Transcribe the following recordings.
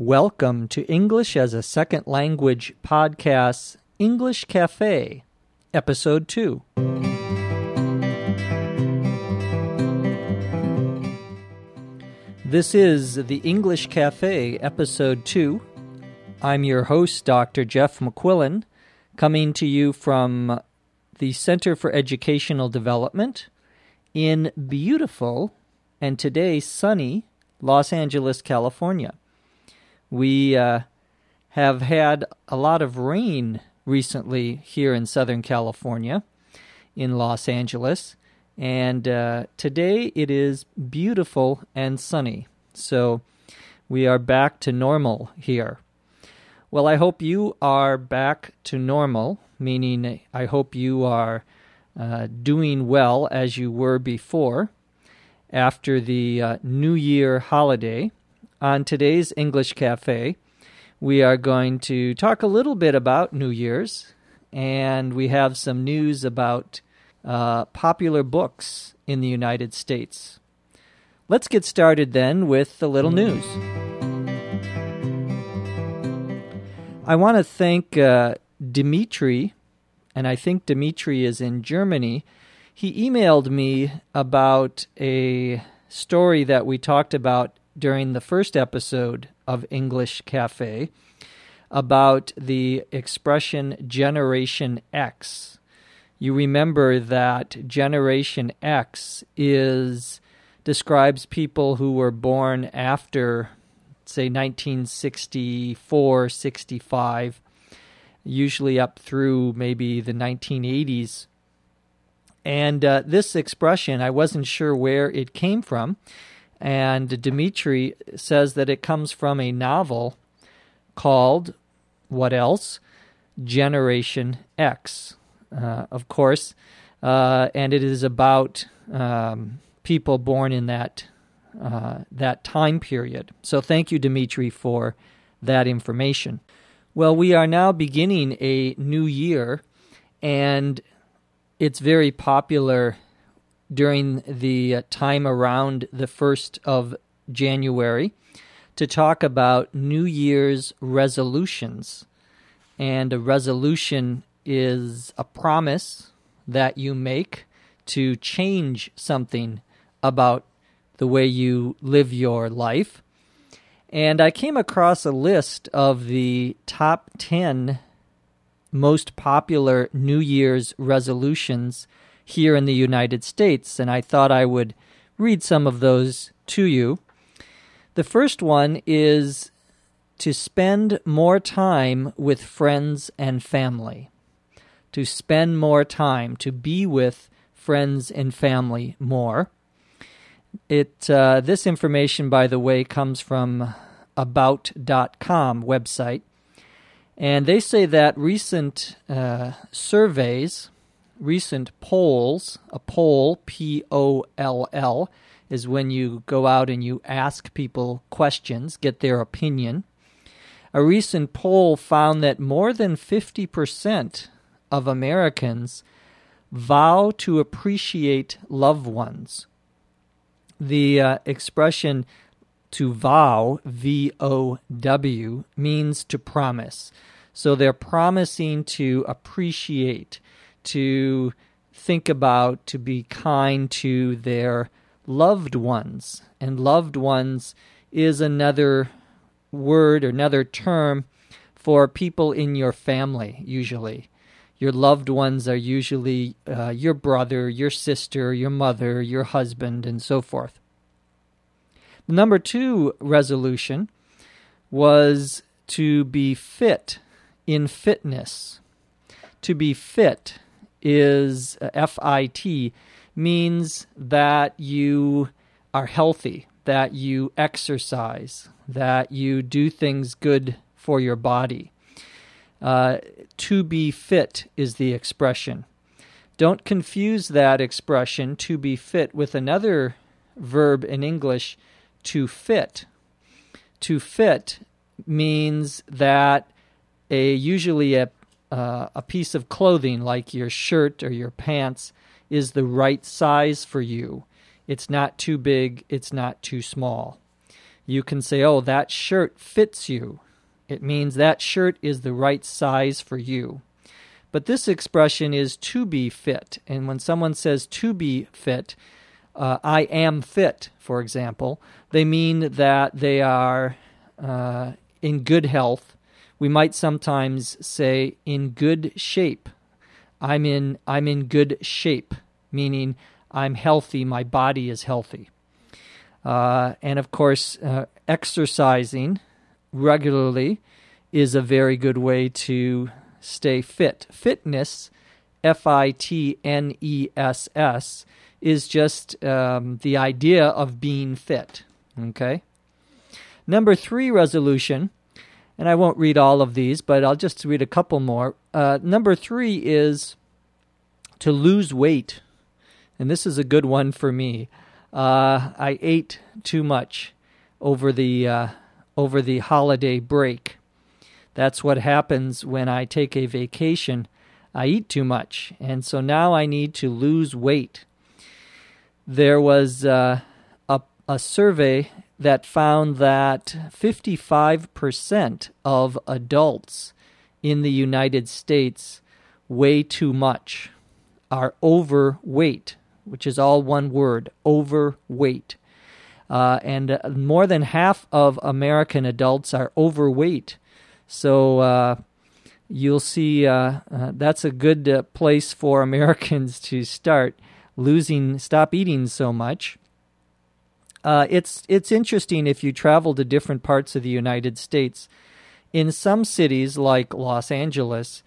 Welcome to English as a Second Language Podcast's English Cafe, Episode 2. This is the English Cafe, Episode 2. I'm your host, Dr. Jeff McQuillan, coming to you from the Center for Educational Development in beautiful and today sunny Los Angeles, California. We uh, have had a lot of rain recently here in Southern California, in Los Angeles, and uh, today it is beautiful and sunny. So we are back to normal here. Well, I hope you are back to normal, meaning I hope you are uh, doing well as you were before after the uh, New Year holiday. On today's English Cafe, we are going to talk a little bit about New Year's, and we have some news about uh, popular books in the United States. Let's get started then with the little news. I want to thank uh, Dimitri, and I think Dimitri is in Germany. He emailed me about a story that we talked about during the first episode of English Cafe about the expression Generation X. You remember that Generation X is describes people who were born after say 1964, 65, usually up through maybe the 1980s. And uh, this expression, I wasn't sure where it came from. And Dimitri says that it comes from a novel called, what else? Generation X, uh, of course. Uh, and it is about um, people born in that uh, that time period. So thank you, Dimitri, for that information. Well, we are now beginning a new year, and it's very popular during the uh, time around the 1st of January to talk about New Year's resolutions. And a resolution is a promise that you make to change something about the way you live your life. And I came across a list of the top 10 most popular New Year's resolutions here in the United States, and I thought I would read some of those to you. The first one is to spend more time with friends and family. To spend more time, to be with friends and family more. It uh, this information, by the way, comes from about.com website, and they say that recent uh, surveys, recent polls, a poll, P O L L, is when you go out and you ask people questions, get their opinion. A recent poll found that more than 50% of Americans vow to appreciate loved ones the uh, expression to vow, V O W, means to promise. So they're promising to appreciate, to think about, to be kind to their loved ones. And loved ones is another word or another term for people in your family, usually. Your loved ones are usually uh, your brother, your sister, your mother, your husband, and so forth. The number two resolution was to be fit in fitness. To be fit is uh, F I T, means that you are healthy, that you exercise, that you do things good for your body. Uh, to be fit is the expression. Don't confuse that expression, to be fit, with another verb in English, to fit. To fit means that a usually a uh, a piece of clothing like your shirt or your pants is the right size for you. It's not too big, it's not too small. You can say, oh, that shirt fits you. It means that shirt is the right size for you. But this expression is to be fit. And when someone says to be fit, uh, I am fit, for example, they mean that they are uh, in good health. We might sometimes say in good shape. I'm in I'm in good shape, meaning I'm healthy. My body is healthy. Uh, and of course, uh, exercising regularly is a very good way to stay fit. Fitness, F I T N E S S, is just um, the idea of being fit. Okay? Number three resolution, and I won't read all of these, but I'll just read a couple more. Uh, number three is to lose weight. And this is a good one for me. Uh, I ate too much over the uh, over the holiday break. That's what happens when I take a vacation. I eat too much, and so now I need to lose weight. There was uh, a, a survey that found that 55% of adults in the United States weigh too much, are overweight, which is all one word overweight. Uh, and more than half of American adults are overweight. So uh, you'll see uh, uh, that's a good uh, place for Americans to start losing, stop eating so much. Uh, it's it's interesting if you travel to different parts of the United States. In some cities like Los Angeles,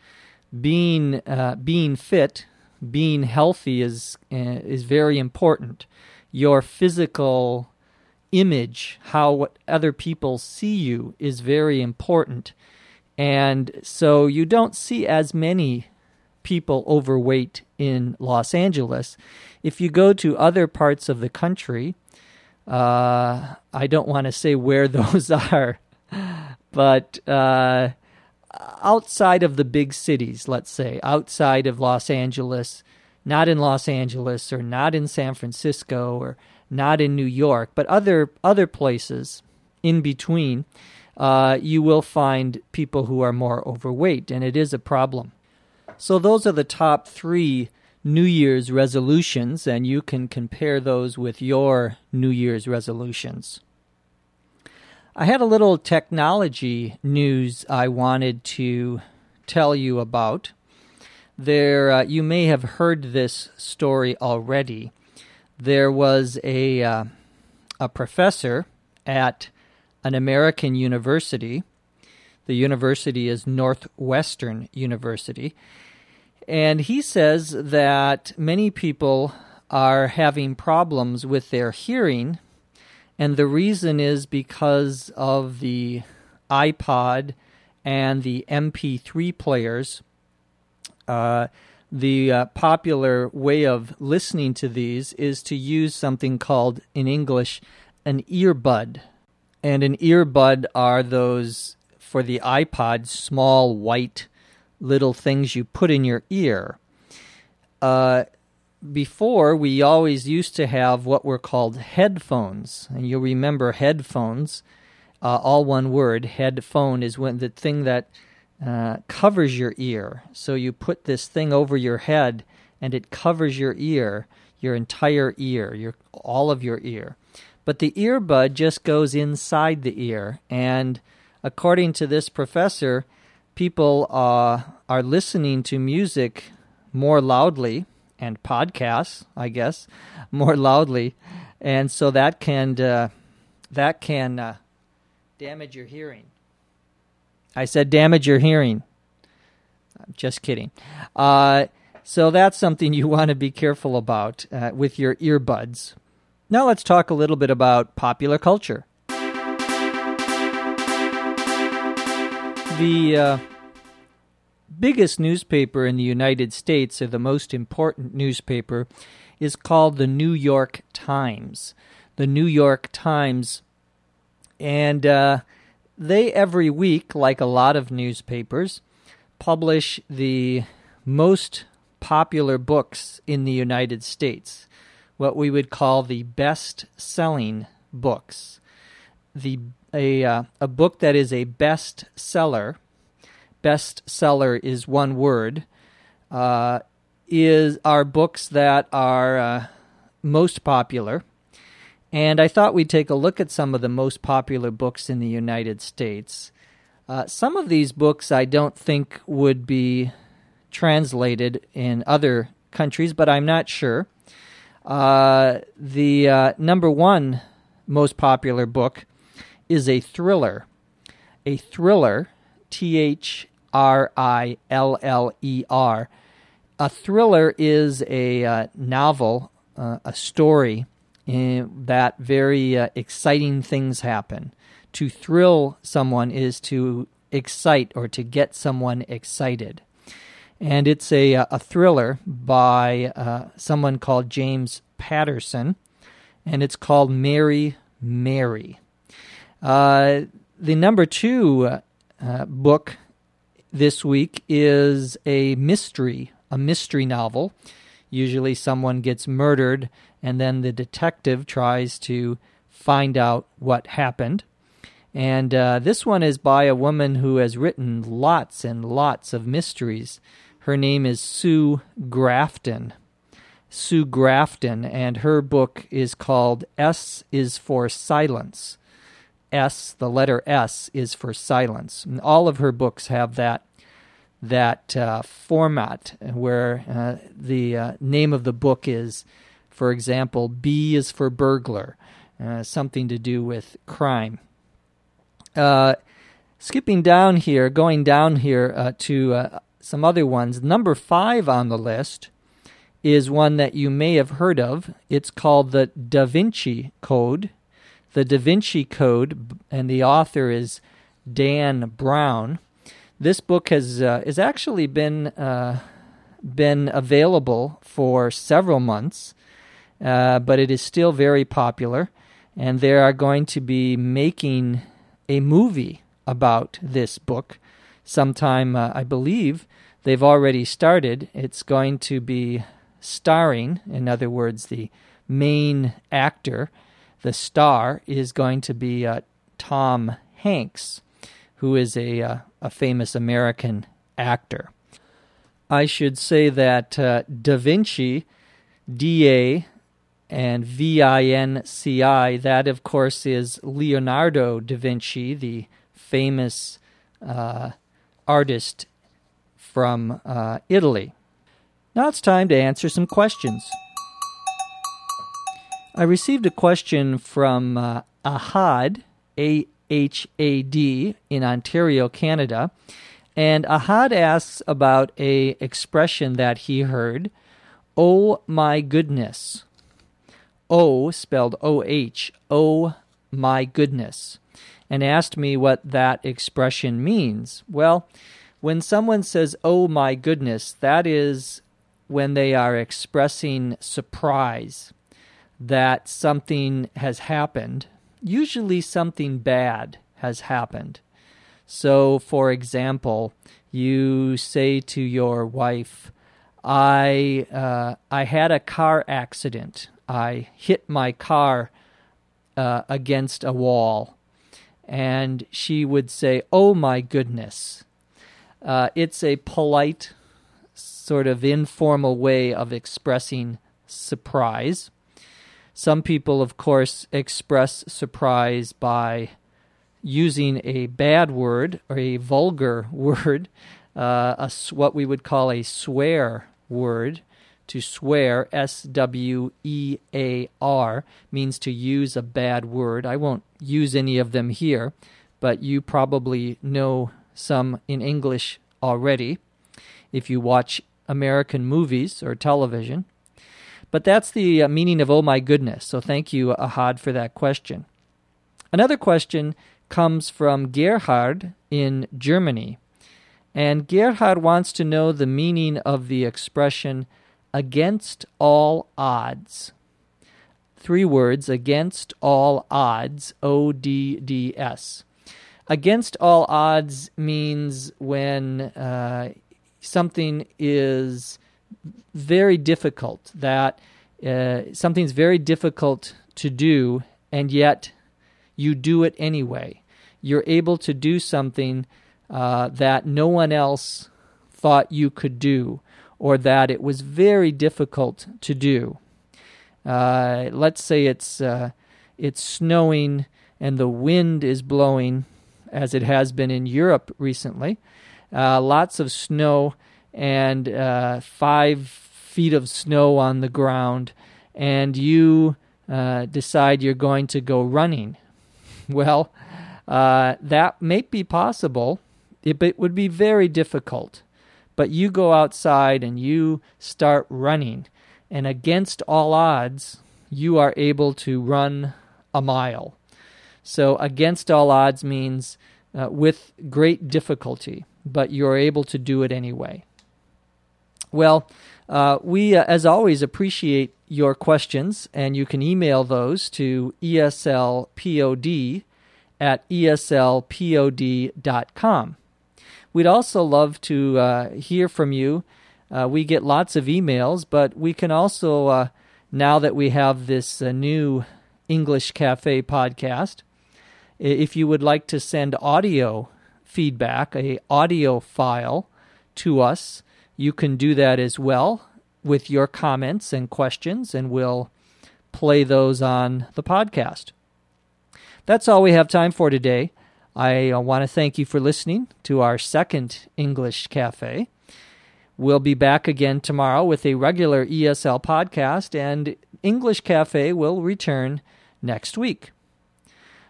being uh, being fit, being healthy is is very important. Your physical image, how what other people see you, is very important. And so you don't see as many people overweight in Los Angeles. If you go to other parts of the country, uh, I don't want to say where those are, but uh, outside of the big cities, let's say, outside of Los Angeles, not in Los Angeles or not in San Francisco or not in New York, but other other places in between, uh, you will find people who are more overweight, and it is a problem. So, those are the top three New Year's resolutions, and you can compare those with your New Year's resolutions. I had a little technology news I wanted to tell you about. There, uh, you may have heard this story already there was a uh, a professor at an American university. The university is Northwestern University. And he says that many people are having problems with their hearing, and the reason is because of the iPod and the MP3 players. Uh, the uh, popular way of listening to these is to use something called, in English, an earbud. And an earbud are those, for the iPod, small white little things you put in your ear. Uh, before, we always used to have what were called headphones. And you'll remember headphones, uh, all one word. Headphone is when the thing that uh, covers your ear. So you put this thing over your head and it covers your ear, your entire ear, your all of your ear. But the earbud just goes inside the ear, and according to this professor, people uh, are listening to music more loudly and podcasts, I guess, more loudly, and so that can uh, that can uh, damage your hearing. I said damage your hearing. I'm just kidding. Uh, so that's something you want to be careful about uh, with your earbuds. Now let's talk a little bit about popular culture. The uh, biggest newspaper in the United States, or the most important newspaper, is called the New York Times. The New York Times, and uh, they every week, like a lot of newspapers, publish the most popular books in the United States, what we would call the best selling books. the a uh, a book that is a bestseller. Bestseller is one word. Uh, is are books that are uh, most popular, and I thought we'd take a look at some of the most popular books in the United States. Uh, some of these books I don't think would be translated in other countries, but I'm not sure. Uh, the uh, number one most popular book is a thriller. A thriller, T H R I L L E R. A thriller is a uh, novel, uh, a story in that very uh, exciting things happen. To thrill someone is to excite or to get someone excited. And it's a, uh, a thriller by uh, someone called James Patterson, and it's called Mary Mary. Uh, the number two uh, book this week is a mystery, a mystery novel. Usually, someone gets murdered, and then the detective tries to find out what happened. And uh, this one is by a woman who has written lots and lots of mysteries. Her name is Sue Grafton. Sue Grafton, and her book is called S is for Silence. S, the letter S, is for silence. And all of her books have that that uh, format where uh, the uh, name of the book is, for example, B is for burglar, uh, something to do with crime. Uh, skipping down here, going down here uh, to some other ones. Number five on the list is one that you may have heard of. It's called the Da Vinci Code. The Da Vinci Code, and the author is Dan Brown. This book has uh, has actually been uh, been available for several months, uh, but it is still very popular, and they are going to be making a movie about this book sometime. Uh, I believe they've already started. It's going to be starring, in other words, the main actor, the star, is going to be uh, Tom Hanks, who is a, uh, a famous American actor. I should say that uh, Da Vinci, D A and V I N C I, that of course is Leonardo da Vinci, the famous uh, artist from uh, Italy. Now it's time to answer some questions. I received a question from uh, Ahad, A H A D, in Ontario, Canada. And Ahad asks about a expression that he heard, "Oh my goodness." O spelled O H, oh my goodness, and asked me what that expression means. Well, when someone says, "Oh my goodness," that is when they are expressing surprise that something has happened, usually something bad has happened. So, for example, you say to your wife, I, uh, I had a car accident. I hit my car uh, against a wall. And she would say, Oh my goodness. Uh, it's a polite sort of informal way of expressing surprise. Some people, of course, express surprise by using a bad word or a vulgar word, uh, a, what we would call a swear word. To swear, S W E A R, means to use a bad word. I won't use any of them here, but you probably know some in English already if you watch American movies or television. But that's the uh, meaning of oh my goodness. So thank you, Ahad, for that question. Another question comes from Gerhard in Germany. And Gerhard wants to know the meaning of the expression against all odds. Three words against all odds, O D D S. Against all odds means when uh, something is very difficult, that uh, something's very difficult to do, and yet you do it anyway. You're able to do something uh, that no one else thought you could do, or that it was very difficult to do. Uh, let's say it's uh, it's snowing and the wind is blowing, as it has been in Europe recently. Uh, lots of snow and uh, five feet of snow on the ground, and you uh, decide you're going to go running. Well, uh, that may be possible, it, it would be very difficult. But you go outside and you start running, and against all odds, you are able to run a mile. So, against all odds means uh, with great difficulty, but you're able to do it anyway. Well, uh, we, uh, as always, appreciate your questions, and you can email those to eslpod at eslpod.com. We'd also love to uh, hear from you. Uh, we get lots of emails, but we can also, uh, now that we have this uh, new English Cafe podcast, if you would like to send audio feedback, a audio file to us, you can do that as well with your comments and questions, and we'll play those on the podcast. That's all we have time for today. I uh, want to thank you for listening to our second English Cafe. We'll be back again tomorrow with a regular ESL podcast, and English Cafe will return next week.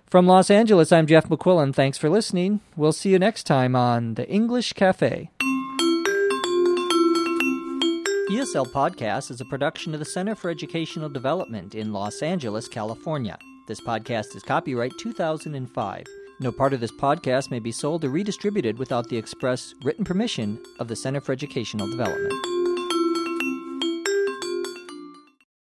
From Los Angeles, I'm Jeff McQuillan. Thanks for listening. We'll see you next time on the English Cafe. ESL Podcast is a production of the Center for Educational Development in Los Angeles, California. This podcast is copyright 2005. No part of this podcast may be sold or redistributed without the express written permission of the Center for Educational Development.